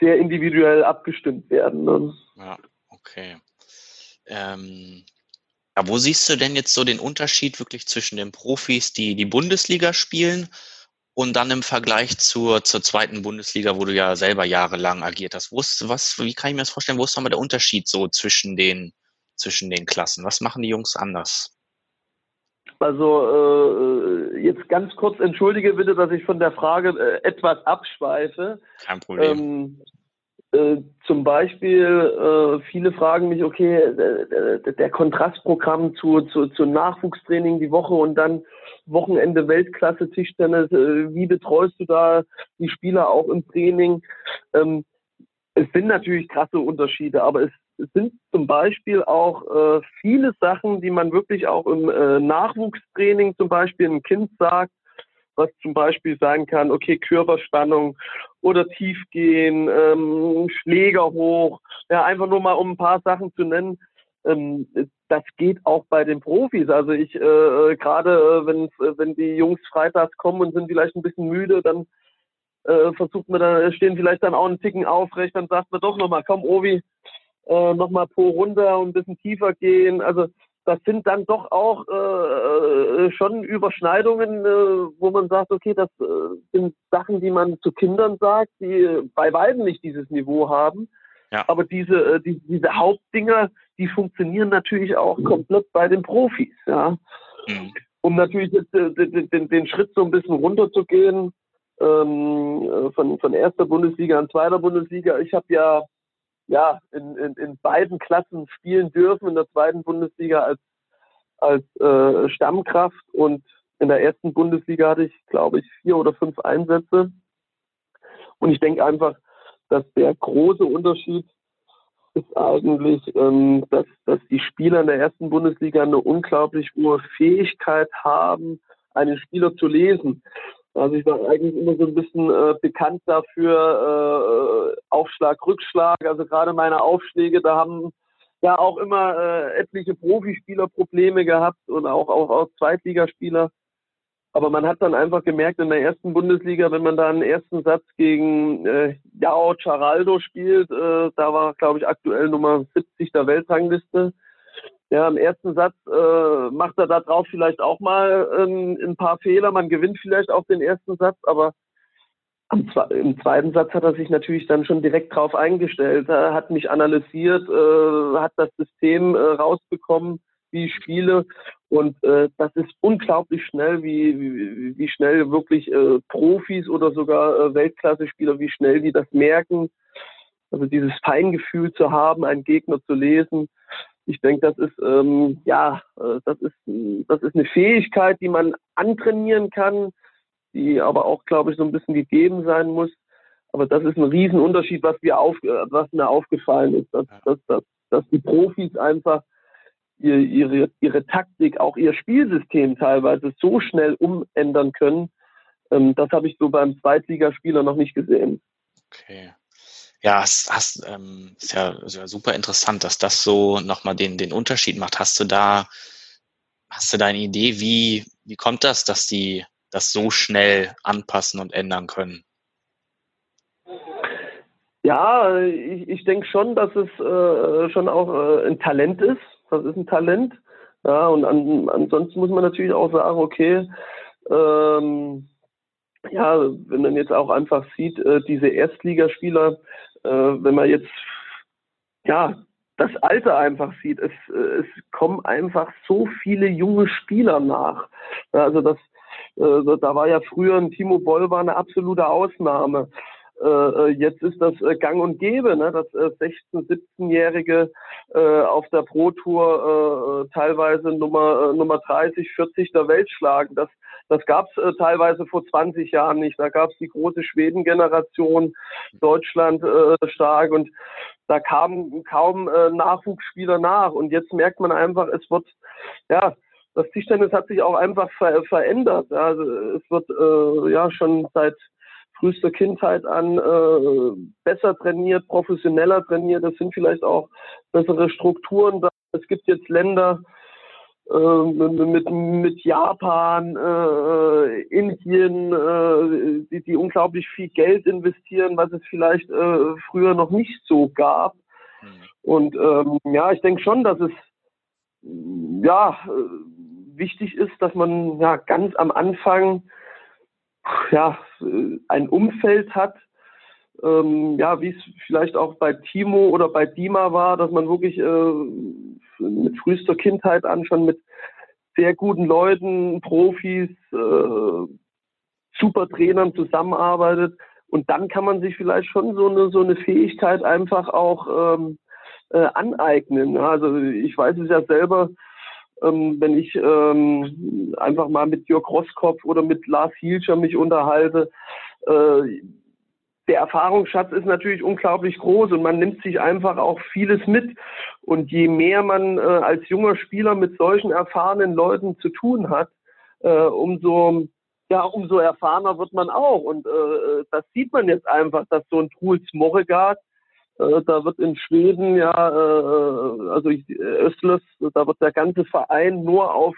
sehr individuell abgestimmt werden. Ne?
Ja, okay. Ähm, ja, wo siehst du denn jetzt so den Unterschied wirklich zwischen den Profis, die die Bundesliga spielen und dann im Vergleich zur, zur zweiten Bundesliga, wo du ja selber jahrelang agiert hast? Wo ist, was, wie kann ich mir das vorstellen? Wo ist nochmal der Unterschied so zwischen den, zwischen den Klassen? Was machen die Jungs anders?
Also äh, jetzt ganz kurz entschuldige bitte, dass ich von der Frage äh, etwas abschweife.
Kein Problem. Ähm,
äh, zum Beispiel, äh, viele fragen mich, okay, der, der Kontrastprogramm zu, zu, zu Nachwuchstraining die Woche und dann Wochenende Weltklasse Tischtennis, äh, wie betreust du da die Spieler auch im Training? Ähm, es sind natürlich krasse Unterschiede, aber es, es sind zum Beispiel auch äh, viele Sachen, die man wirklich auch im äh, Nachwuchstraining zum Beispiel ein Kind sagt, was zum Beispiel sein kann, okay, Körperspannung oder Tiefgehen, ähm, Schläger hoch, ja, einfach nur mal um ein paar Sachen zu nennen. Ähm, das geht auch bei den Profis. Also ich äh, gerade äh, wenn wenn die Jungs freitags kommen und sind vielleicht ein bisschen müde, dann äh, versucht man dann stehen vielleicht dann auch einen Ticken aufrecht, dann sagt man doch nochmal, komm Ovi, äh, nochmal pro runter und ein bisschen tiefer gehen. Also das sind dann doch auch äh, äh, schon Überschneidungen, äh, wo man sagt, okay, das äh, sind Sachen, die man zu Kindern sagt, die bei weitem nicht dieses Niveau haben. Ja. Aber diese, äh, die, diese Hauptdinger, die funktionieren natürlich auch komplett bei den Profis. Ja. Mhm. Um natürlich jetzt, äh, den, den, den Schritt so ein bisschen runterzugehen, ähm, von, von erster Bundesliga an zweiter Bundesliga. Ich habe ja ja, in, in, in beiden Klassen spielen dürfen, in der zweiten Bundesliga als, als äh, Stammkraft und in der ersten Bundesliga hatte ich, glaube ich, vier oder fünf Einsätze. Und ich denke einfach, dass der große Unterschied ist eigentlich, ähm, dass, dass die Spieler in der ersten Bundesliga eine unglaublich hohe Fähigkeit haben, einen Spieler zu lesen. Also ich war eigentlich immer so ein bisschen äh, bekannt dafür, äh, Aufschlag, Rückschlag. Also gerade meine Aufschläge, da haben ja auch immer äh, etliche Profispieler Probleme gehabt und auch, auch, auch Zweitligaspieler. Aber man hat dann einfach gemerkt, in der ersten Bundesliga, wenn man da einen ersten Satz gegen äh, Jao Charaldo spielt, äh, da war, glaube ich, aktuell Nummer 70 der Weltrangliste, ja, im ersten Satz äh, macht er da drauf vielleicht auch mal ähm, ein paar Fehler. Man gewinnt vielleicht auch den ersten Satz, aber am, im zweiten Satz hat er sich natürlich dann schon direkt drauf eingestellt. Er hat mich analysiert, äh, hat das System äh, rausbekommen, wie ich spiele. Und äh, das ist unglaublich schnell, wie, wie, wie schnell wirklich äh, Profis oder sogar äh, Weltklasse-Spieler, wie schnell die das merken. Also dieses Feingefühl zu haben, einen Gegner zu lesen ich denke, das ist ähm, ja, äh, das ist das ist eine Fähigkeit, die man antrainieren kann, die aber auch, glaube ich, so ein bisschen gegeben sein muss. Aber das ist ein Riesenunterschied, was mir auf, äh, was mir aufgefallen ist, dass, dass, dass, dass die Profis einfach ihre, ihre, ihre Taktik, auch ihr Spielsystem teilweise so schnell umändern können. Ähm, das habe ich so beim Zweitligaspieler noch nicht gesehen.
Okay. Ja, hast, hast, ähm, ist ja, ist ja super interessant, dass das so nochmal den, den Unterschied macht. Hast du da, hast du da eine Idee, wie, wie kommt das, dass die, das so schnell anpassen und ändern können?
Ja, ich, ich denke schon, dass es äh, schon auch äh, ein Talent ist. Das ist ein Talent. Ja, und an, ansonsten muss man natürlich auch sagen, okay, ähm, ja, wenn man jetzt auch einfach sieht, äh, diese Erstligaspieler, äh, wenn man jetzt ja das Alter einfach sieht, es, äh, es kommen einfach so viele junge Spieler nach. Also das, äh, da war ja früher ein Timo Boll war eine absolute Ausnahme. Äh, äh, jetzt ist das äh, gang und gäbe, ne, dass 16-, 17-Jährige auf der Pro Tour teilweise Nummer, Nummer 30, 40 der Welt schlagen. Das, das gab es teilweise vor 20 Jahren nicht. Da gab es die große Schweden-Generation, Deutschland stark und da kamen kaum Nachwuchsspieler nach. Und jetzt merkt man einfach, es wird, ja, das Tischtennis hat sich auch einfach ver verändert. Also es wird äh, ja schon seit frühester Kindheit an äh, besser trainiert, professioneller trainiert. Es sind vielleicht auch bessere Strukturen. Es gibt jetzt Länder äh, mit, mit Japan, äh, Indien, äh, die, die unglaublich viel Geld investieren, was es vielleicht äh, früher noch nicht so gab. Mhm. Und ähm, ja, ich denke schon, dass es ja äh, wichtig ist, dass man ja ganz am Anfang ja, ein Umfeld hat, ähm, ja, wie es vielleicht auch bei Timo oder bei Dima war, dass man wirklich äh, mit frühester Kindheit an schon mit sehr guten Leuten, Profis, äh, super Trainern zusammenarbeitet. Und dann kann man sich vielleicht schon so eine, so eine Fähigkeit einfach auch ähm, äh, aneignen. Also ich weiß es ja selber, ähm, wenn ich ähm, einfach mal mit Jörg Rosskopf oder mit Lars Hielscher mich unterhalte. Äh, der Erfahrungsschatz ist natürlich unglaublich groß und man nimmt sich einfach auch vieles mit. Und je mehr man äh, als junger Spieler mit solchen erfahrenen Leuten zu tun hat, äh, umso ja, umso erfahrener wird man auch. Und äh, das sieht man jetzt einfach, dass so ein Truls Morregard äh, da wird in Schweden ja, äh, also Östlers, da wird der ganze Verein nur auf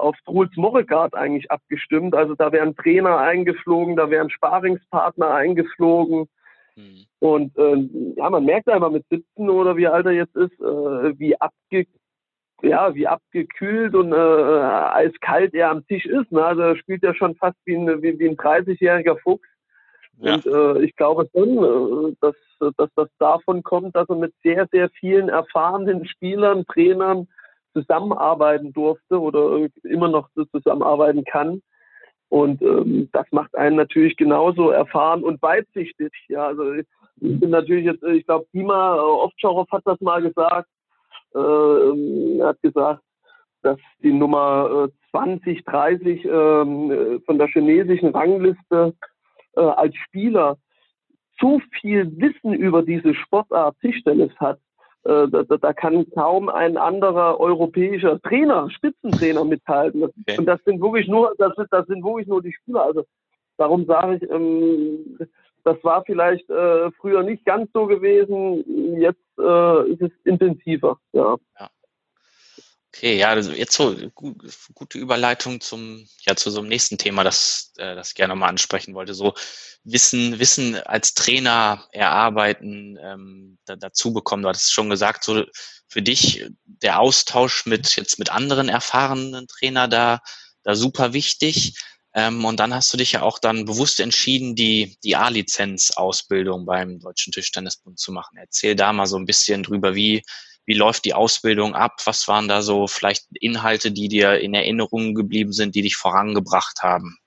auf Truls Morregard eigentlich abgestimmt. Also da werden Trainer eingeflogen, da werden Sparingspartner eingeflogen. Mhm. Und äh, ja, man merkt einfach mit 17 oder wie alt er jetzt ist, äh, wie abge ja, wie abgekühlt und äh, eiskalt er am Tisch ist. Ne? Also er spielt ja schon fast wie ein, wie, wie ein 30-jähriger Fuchs. Ja. Und äh, ich glaube schon, äh, dass, dass das davon kommt, dass er mit sehr, sehr vielen erfahrenen Spielern, Trainern zusammenarbeiten durfte oder immer noch zusammenarbeiten kann. Und ähm, das macht einen natürlich genauso erfahren und weitsichtig. Ja, also ich bin natürlich jetzt, ich glaube, Dima äh, Ovtcharov hat das mal gesagt. Äh, hat gesagt, dass die Nummer äh, 20, 30 ähm, von der chinesischen Rangliste äh, als Spieler so viel Wissen über diese Sportart Tischtennis hat, äh, da, da, kann kaum ein anderer europäischer Trainer, Spitzentrainer mithalten. Okay. Und das sind wirklich nur, das, sind, das sind wirklich nur die Spieler. Also darum sage ich, ähm, das war vielleicht äh, früher nicht ganz so gewesen. Jetzt äh, ist es intensiver. Ja. ja.
Okay, ja, also jetzt so gut, gute Überleitung zum, ja, zu so einem nächsten Thema, das, äh, das ich gerne mal ansprechen wollte. So Wissen, Wissen als Trainer erarbeiten, ähm, da, dazu bekommen. Du hattest schon gesagt, so für dich der Austausch mit jetzt mit anderen erfahrenen Trainer da, da super wichtig. Ähm, und dann hast du dich ja auch dann bewusst entschieden, die, die A-Lizenz-Ausbildung beim Deutschen Tischtennisbund zu machen. Erzähl da mal so ein bisschen drüber, wie, wie läuft die Ausbildung ab? Was waren da so vielleicht Inhalte, die dir in Erinnerung geblieben sind, die dich vorangebracht haben?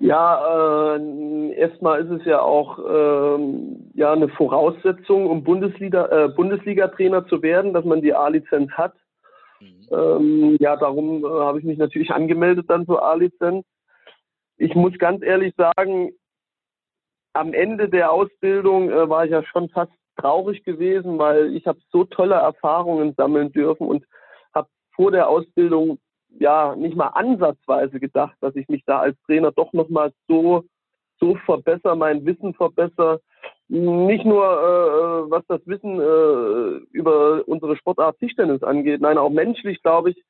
Ja, äh, erstmal ist es ja auch äh, ja eine Voraussetzung, um Bundesliga, äh, Bundesliga-Trainer zu werden, dass man die A-Lizenz hat. Mhm. Ähm, ja, darum äh, habe ich mich natürlich angemeldet dann zur A-Lizenz. Ich muss ganz ehrlich sagen, am Ende der Ausbildung äh, war ich ja schon fast traurig gewesen, weil ich habe so tolle Erfahrungen sammeln dürfen und habe vor der Ausbildung ja nicht mal ansatzweise gedacht, dass ich mich da als Trainer doch noch mal so so verbessere, mein Wissen verbessere. Nicht nur äh, was das Wissen äh, über unsere Sportart Tischtennis angeht, nein, auch menschlich glaube ich,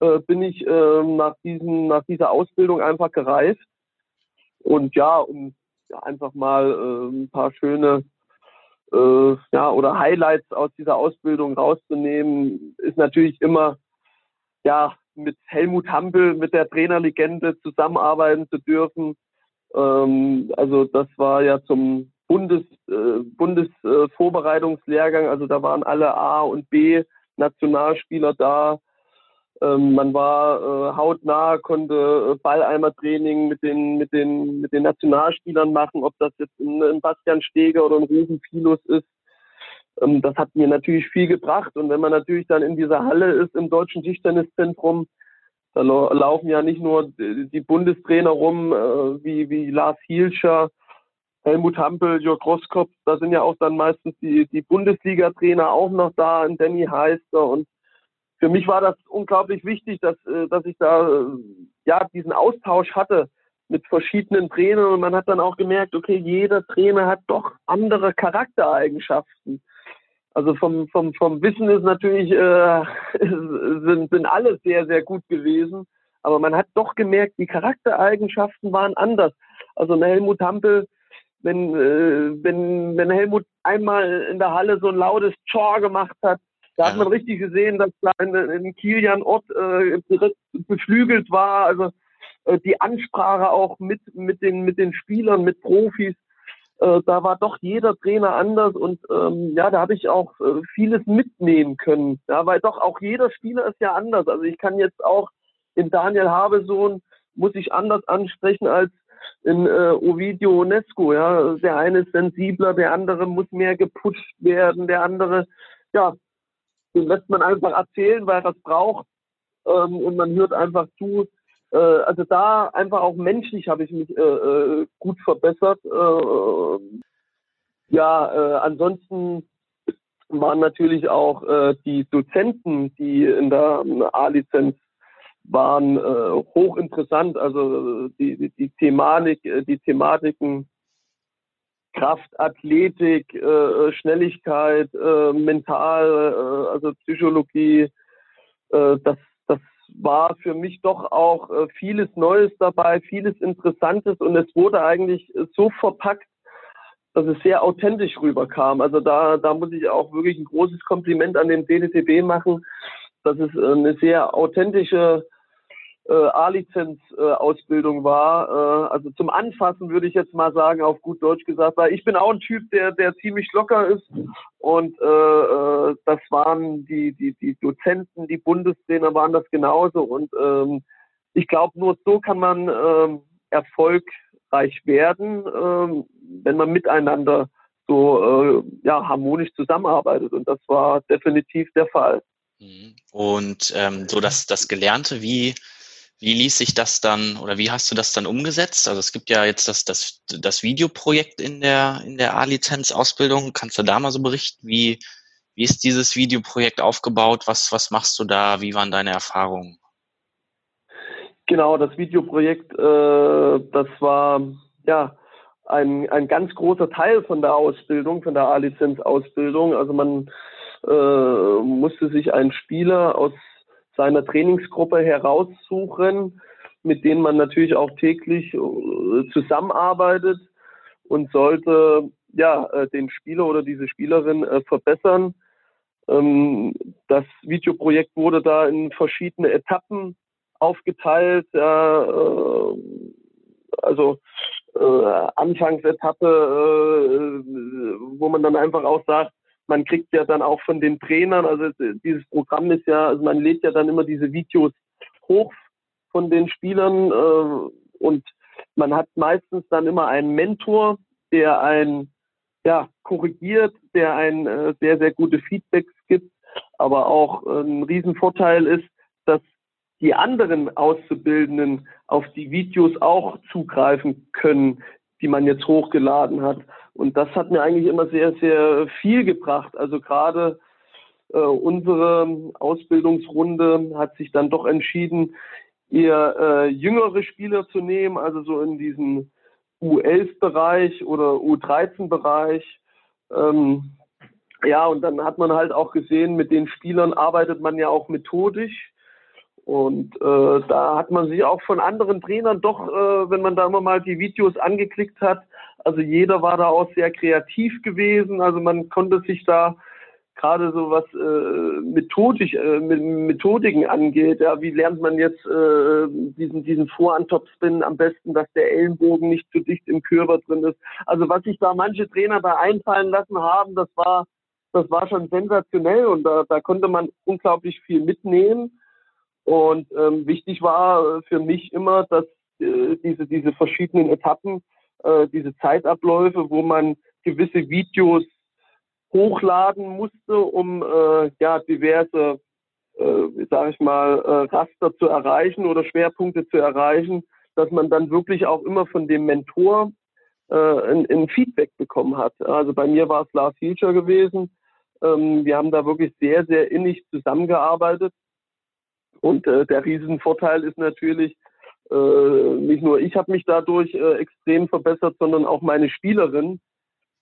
äh, bin ich äh, nach, diesen, nach dieser Ausbildung einfach gereist. Und ja, um ja, einfach mal äh, ein paar schöne äh, ja, oder Highlights aus dieser Ausbildung rauszunehmen, ist natürlich immer ja, mit Helmut Hampel, mit der Trainerlegende zusammenarbeiten zu dürfen. Ähm, also das war ja zum Bundes, äh, Bundesvorbereitungslehrgang, also da waren alle A und B Nationalspieler da. Ähm, man war äh, hautnah, konnte äh, Balleimer-Training mit den, mit, den, mit den Nationalspielern machen, ob das jetzt ein, ein Bastian Steger oder ein Rufen Filus ist. Ähm, das hat mir natürlich viel gebracht. Und wenn man natürlich dann in dieser Halle ist im Deutschen Tischtenniszentrum, da laufen ja nicht nur die Bundestrainer rum, äh, wie, wie Lars Hielscher, Helmut Hampel, Jörg Rosskopf, da sind ja auch dann meistens die, die Bundesliga-Trainer auch noch da, ein Danny Heister. Und für mich war das unglaublich wichtig, dass, äh, dass ich da äh, ja diesen Austausch hatte mit verschiedenen Trainern und man hat dann auch gemerkt, okay, jeder Trainer hat doch andere Charaktereigenschaften. Also vom, vom, vom Wissen ist natürlich, äh, [laughs] sind, sind alle sehr, sehr gut gewesen. Aber man hat doch gemerkt, die Charaktereigenschaften waren anders. Also eine Helmut Hampel, wenn, äh, wenn, wenn Helmut einmal in der Halle so ein lautes Chor gemacht hat, da hat man richtig gesehen, dass da in, in Kilian Ort äh, beflügelt war. Also äh, die Ansprache auch mit, mit, den, mit den Spielern, mit Profis äh, da war doch jeder Trainer anders und ähm, ja, da habe ich auch äh, vieles mitnehmen können. Ja, weil doch auch jeder Spieler ist ja anders. Also ich kann jetzt auch in Daniel Habesohn muss ich anders ansprechen als in äh, Ovidio Onesco. Ja, der eine ist sensibler, der andere muss mehr gepusht werden, der andere, ja, den lässt man einfach erzählen, weil er es braucht ähm, und man hört einfach zu. Äh, also da einfach auch menschlich habe ich mich äh, äh gut verbessert. Äh, ja, äh, ansonsten waren natürlich auch die Dozenten, die in der A-Lizenz waren, hochinteressant. Also die, die, die Thematik, die Thematiken Kraft, Athletik, äh, Schnelligkeit, äh, Mental, äh, also Psychologie, äh, das war für mich doch auch äh, vieles Neues dabei, vieles Interessantes und es wurde eigentlich äh, so verpackt, dass es sehr authentisch rüberkam. Also da, da muss ich auch wirklich ein großes Kompliment an den DDTB machen, dass es äh, eine sehr authentische äh, A-Lizenz-Ausbildung äh, war. Äh, also zum Anfassen würde ich jetzt mal sagen, auf gut Deutsch gesagt, weil ich bin auch ein Typ, der, der ziemlich locker ist. Und äh, äh, das waren die, die, die Dozenten, die Bundestrainer waren das genauso. Und ähm, ich glaube, nur so kann man ähm, erfolgreich werden, ähm, wenn man miteinander so äh, ja, harmonisch zusammenarbeitet. Und das war definitiv der Fall.
Und ähm, so das, das Gelernte, wie wie ließ sich das dann oder wie hast du das dann umgesetzt? Also es gibt ja jetzt das, das, das Videoprojekt in der, in der A-Lizenz-Ausbildung. Kannst du da mal so berichten? Wie, wie ist dieses Videoprojekt aufgebaut? Was, was machst du da? Wie waren deine Erfahrungen?
Genau, das Videoprojekt, äh, das war ja ein, ein ganz großer Teil von der Ausbildung, von der A-Lizenz-Ausbildung. Also man äh, musste sich einen Spieler aus seiner Trainingsgruppe heraussuchen, mit denen man natürlich auch täglich äh, zusammenarbeitet und sollte ja äh, den Spieler oder diese Spielerin äh, verbessern. Ähm, das Videoprojekt wurde da in verschiedene Etappen aufgeteilt. Also Anfangsetappe, wo man dann einfach auch sagt, man kriegt ja dann auch von den Trainern, also dieses Programm ist ja, also man lädt ja dann immer diese Videos hoch von den Spielern äh, und man hat meistens dann immer einen Mentor, der ein ja, korrigiert, der ein äh, sehr, sehr gute Feedbacks gibt, aber auch äh, ein Riesenvorteil ist, dass die anderen Auszubildenden auf die Videos auch zugreifen können, die man jetzt hochgeladen hat. Und das hat mir eigentlich immer sehr, sehr viel gebracht. Also gerade äh, unsere Ausbildungsrunde hat sich dann doch entschieden, eher äh, jüngere Spieler zu nehmen, also so in diesen U11-Bereich oder U13-Bereich. Ähm, ja, und dann hat man halt auch gesehen, mit den Spielern arbeitet man ja auch methodisch. Und äh, da hat man sich auch von anderen Trainern doch, äh, wenn man da immer mal die Videos angeklickt hat, also jeder war da auch sehr kreativ gewesen. Also man konnte sich da gerade so was äh, methodisch, äh, Methodiken angeht. Ja, wie lernt man jetzt äh, diesen, diesen Vorantopspin am besten, dass der Ellenbogen nicht zu dicht im Körper drin ist. Also was sich da manche Trainer da einfallen lassen haben, das war, das war schon sensationell und da, da konnte man unglaublich viel mitnehmen. Und ähm, wichtig war für mich immer, dass äh, diese, diese verschiedenen Etappen, äh, diese Zeitabläufe, wo man gewisse Videos hochladen musste, um äh, ja diverse, äh, sage ich mal, äh, Raster zu erreichen oder Schwerpunkte zu erreichen, dass man dann wirklich auch immer von dem Mentor äh, ein, ein Feedback bekommen hat. Also bei mir war es Lars Hilscher gewesen. Ähm, wir haben da wirklich sehr, sehr innig zusammengearbeitet. Und äh, der Riesenvorteil ist natürlich, nicht nur ich habe mich dadurch äh, extrem verbessert, sondern auch meine Spielerin,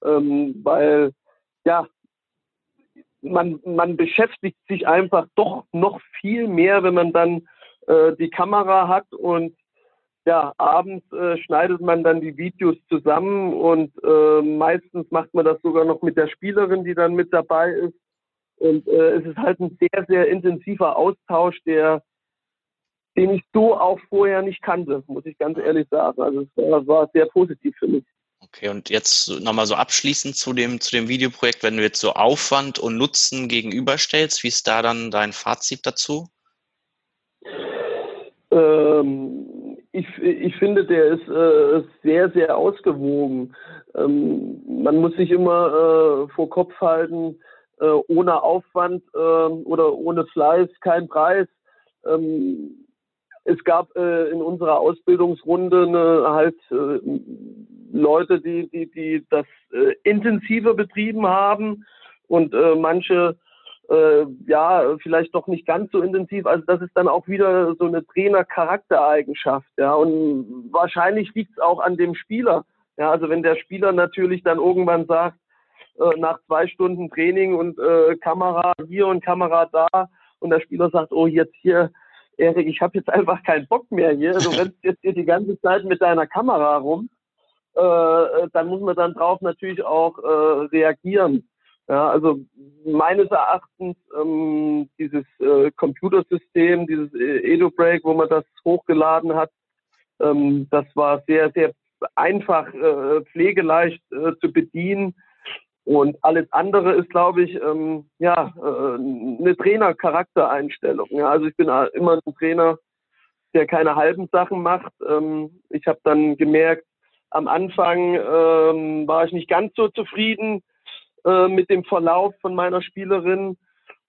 ähm, weil ja, man, man beschäftigt sich einfach doch noch viel mehr, wenn man dann äh, die Kamera hat und ja, abends äh, schneidet man dann die Videos zusammen und äh, meistens macht man das sogar noch mit der Spielerin, die dann mit dabei ist. Und äh, es ist halt ein sehr, sehr intensiver Austausch, der, den ich so auch vorher nicht kannte, muss ich ganz ehrlich sagen. Also es war, war sehr positiv für mich.
Okay, und jetzt nochmal so abschließend zu dem, zu dem Videoprojekt, wenn du jetzt so Aufwand und Nutzen gegenüberstellst, wie ist da dann dein Fazit dazu?
Ähm, ich, ich finde, der ist äh, sehr, sehr ausgewogen. Ähm, man muss sich immer äh, vor Kopf halten, äh, ohne Aufwand ähm, oder ohne Fleiß kein Preis. Ähm, es gab äh, in unserer Ausbildungsrunde eine, halt äh, Leute, die, die, die das äh, intensiver betrieben haben und äh, manche äh, ja vielleicht doch nicht ganz so intensiv. Also das ist dann auch wieder so eine Trainer-Charaktereigenschaft, ja. Und wahrscheinlich liegt es auch an dem Spieler. Ja, also wenn der Spieler natürlich dann irgendwann sagt, äh, nach zwei Stunden Training und äh, Kamera hier und Kamera da und der Spieler sagt, oh jetzt hier Erik, ich habe jetzt einfach keinen Bock mehr hier. Du [laughs] rennst jetzt hier die ganze Zeit mit deiner Kamera rum. Äh, dann muss man dann drauf natürlich auch äh, reagieren. Ja, also meines Erachtens ähm, dieses äh, Computersystem, dieses äh, EduBreak, wo man das hochgeladen hat, ähm, das war sehr, sehr einfach, äh, pflegeleicht äh, zu bedienen. Und alles andere ist, glaube ich, ähm, ja, äh, eine Trainer-Charaktereinstellung. Ja, also ich bin immer ein Trainer, der keine halben Sachen macht. Ähm, ich habe dann gemerkt, am Anfang ähm, war ich nicht ganz so zufrieden äh, mit dem Verlauf von meiner Spielerin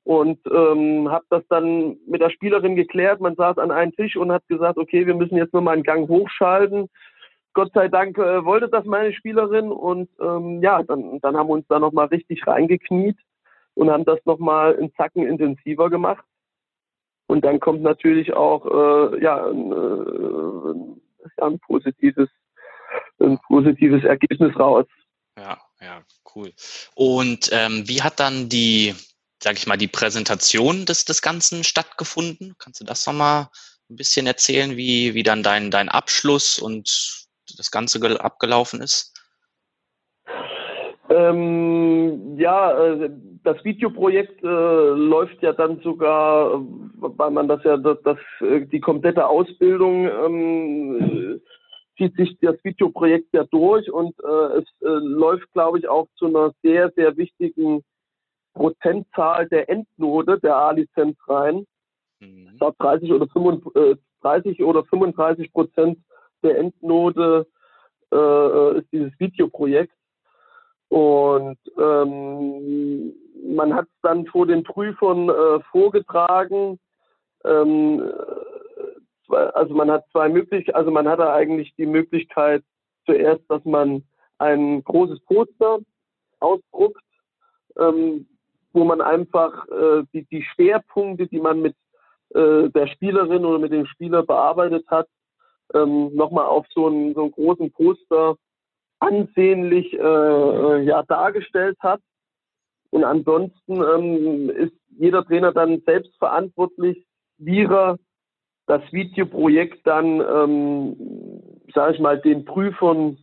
und ähm, habe das dann mit der Spielerin geklärt. Man saß an einem Tisch und hat gesagt, okay, wir müssen jetzt nur mal einen Gang hochschalten. Gott sei Dank äh, wollte das meine Spielerin und ähm, ja, dann, dann haben wir uns da nochmal richtig reingekniet und haben das nochmal in Zacken intensiver gemacht. Und dann kommt natürlich auch äh, ja, ein, äh, ein, positives, ein positives Ergebnis raus.
Ja, ja, cool. Und ähm, wie hat dann die, sag ich mal, die Präsentation des, des Ganzen stattgefunden? Kannst du das nochmal ein bisschen erzählen, wie, wie dann dein, dein Abschluss und das Ganze abgelaufen ist?
Ähm, ja, äh, das Videoprojekt äh, läuft ja dann sogar, weil man das ja, das, das äh, die komplette Ausbildung ähm, zieht sich das Videoprojekt ja durch und äh, es äh, läuft, glaube ich, auch zu einer sehr, sehr wichtigen Prozentzahl der Endnote der A-Lizenz rein. Mhm. Ich glaube 30 oder 35 äh, oder 35 Prozent der Endnote äh, ist dieses Videoprojekt. Und ähm, man hat es dann vor den Prüfern äh, vorgetragen. Ähm, also man hat zwei Möglichkeiten, also man hatte eigentlich die Möglichkeit zuerst, dass man ein großes Poster ausdruckt, ähm, wo man einfach äh, die, die Schwerpunkte, die man mit äh, der Spielerin oder mit dem Spieler bearbeitet hat, ähm, nochmal auf so einen, so einen großen Poster ansehnlich äh, äh, ja, dargestellt hat. Und ansonsten ähm, ist jeder Trainer dann selbst verantwortlich, wie er das Videoprojekt dann, ähm, sage ich mal, den Prüfern,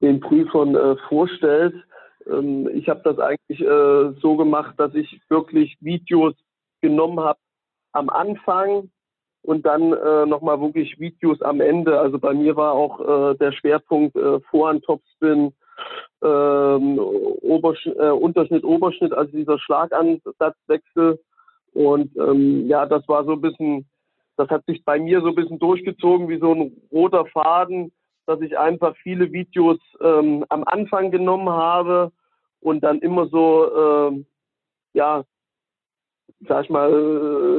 den Prüfern äh, vorstellt. Ähm, ich habe das eigentlich äh, so gemacht, dass ich wirklich Videos genommen habe am Anfang und dann äh, nochmal wirklich Videos am Ende. Also bei mir war auch äh, der Schwerpunkt äh, Vorhand, Topspin, ähm, Obersch äh, Unterschnitt, Oberschnitt, also dieser Schlagansatzwechsel. Und ähm, ja, das war so ein bisschen, das hat sich bei mir so ein bisschen durchgezogen wie so ein roter Faden, dass ich einfach viele Videos ähm, am Anfang genommen habe und dann immer so, äh, ja, sag ich mal,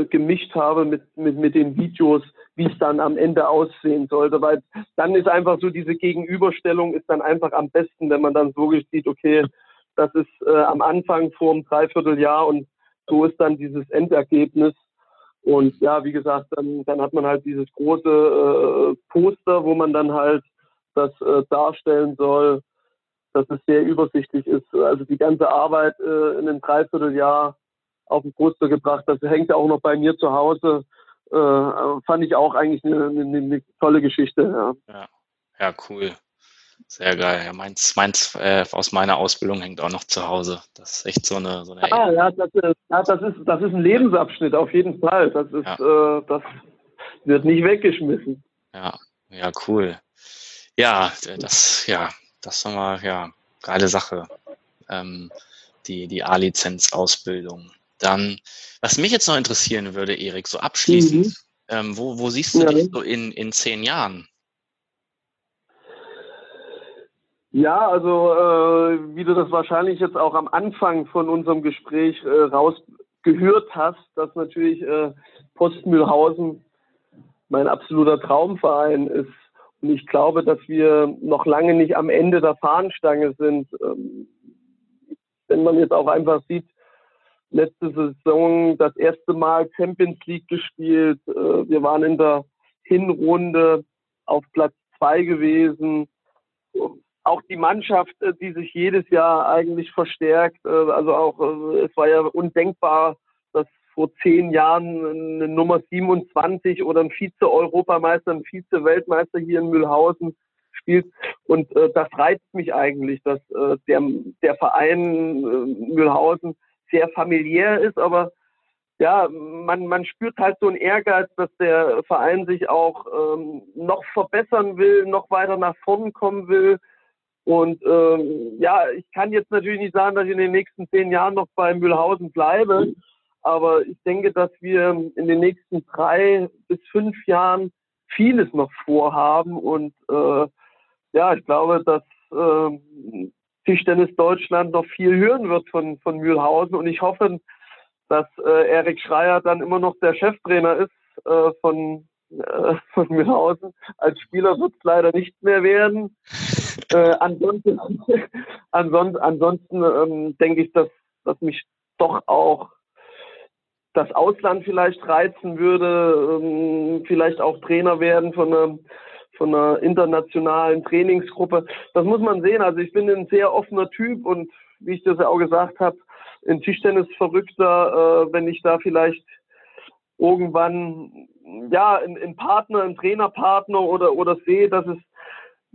äh, gemischt habe mit, mit, mit den Videos, wie es dann am Ende aussehen sollte. Weil dann ist einfach so diese Gegenüberstellung ist dann einfach am besten, wenn man dann wirklich sieht, okay, das ist äh, am Anfang vor einem Dreivierteljahr und so ist dann dieses Endergebnis. Und ja, wie gesagt, dann, dann hat man halt dieses große äh, Poster, wo man dann halt das äh, darstellen soll, dass es sehr übersichtlich ist. Also die ganze Arbeit äh, in einem Dreivierteljahr auf den Poster gebracht. Das hängt ja auch noch bei mir zu Hause. Äh, fand ich auch eigentlich eine, eine, eine tolle Geschichte. Ja.
ja. Ja, cool. Sehr geil. Ja, meins, meins äh, aus meiner Ausbildung hängt auch noch zu Hause. Das ist echt so eine. So eine
ah, ja, das, ist, ja, das ist das ist ein Lebensabschnitt auf jeden Fall. Das ist ja. äh, das wird nicht weggeschmissen.
Ja, ja, cool. Ja, das ja, das haben wir ja geile Sache. Ähm, die die A-Lizenz-Ausbildung. Dann, was mich jetzt noch interessieren würde, Erik, so abschließend, mhm. ähm, wo, wo siehst du ja. dich so in, in zehn Jahren?
Ja, also äh, wie du das wahrscheinlich jetzt auch am Anfang von unserem Gespräch äh, rausgehört hast, dass natürlich äh, Postmühlhausen mein absoluter Traumverein ist. Und ich glaube, dass wir noch lange nicht am Ende der Fahnenstange sind. Ähm, wenn man jetzt auch einfach sieht, letzte Saison das erste Mal Champions League gespielt. Äh, wir waren in der Hinrunde auf Platz zwei gewesen. Auch die Mannschaft, äh, die sich jedes Jahr eigentlich verstärkt. Äh, also auch, es war ja undenkbar, dass vor zehn Jahren eine Nummer 27 oder ein Vize-Europameister, ein Vize-Weltmeister hier in Mühlhausen spielt. Und das reizt mich eigentlich, dass der, der Verein Mühlhausen sehr familiär ist, aber ja, man, man spürt halt so einen Ehrgeiz, dass der Verein sich auch ähm, noch verbessern will, noch weiter nach vorn kommen will. Und ähm, ja, ich kann jetzt natürlich nicht sagen, dass ich in den nächsten zehn Jahren noch bei Mühlhausen bleibe, aber ich denke, dass wir in den nächsten drei bis fünf Jahren vieles noch vorhaben. Und äh, ja, ich glaube, dass äh, Tischtennis Deutschland noch viel hören wird von, von Mühlhausen. Und ich hoffe, dass äh, Erik Schreier dann immer noch der Cheftrainer ist äh, von, äh, [laughs] von Mühlhausen. Als Spieler wird es leider nicht mehr werden. Äh, ansonsten [laughs] ansonsten, ansonsten ähm, denke ich, dass, dass mich doch auch das Ausland vielleicht reizen würde, ähm, vielleicht auch Trainer werden von einer von einer internationalen Trainingsgruppe. Das muss man sehen. Also ich bin ein sehr offener Typ und wie ich das ja auch gesagt habe, in Tischtennis verrückter, äh, wenn ich da vielleicht irgendwann ja einen Partner, einen Trainerpartner oder oder sehe, dass es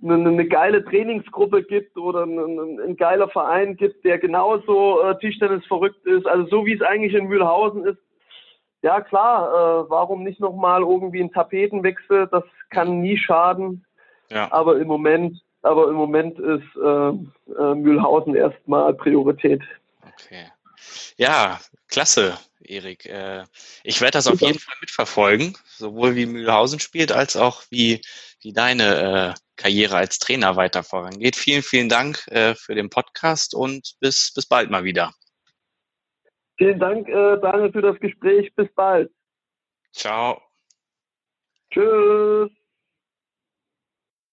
eine, eine geile Trainingsgruppe gibt oder ein, ein, geiler Verein gibt, der genauso äh, Tischtennis verrückt ist. Also so wie es eigentlich in Mühlhausen ist, ja klar, äh, warum nicht nochmal irgendwie ein Tapetenwechsel? Das kann nie schaden. Ja. Aber im Moment, aber im Moment ist äh, äh, Mühlhausen erstmal Priorität.
Okay. Ja, klasse, Erik. Äh, ich werde das auf jeden Fall mitverfolgen, sowohl wie Mühlhausen spielt, als auch wie, wie deine äh, Karriere als Trainer weiter vorangeht. Vielen, vielen Dank äh, für den Podcast und bis, bis bald mal wieder.
Vielen Dank, Daniel, für das Gespräch. Bis bald.
Ciao.
Tschüss.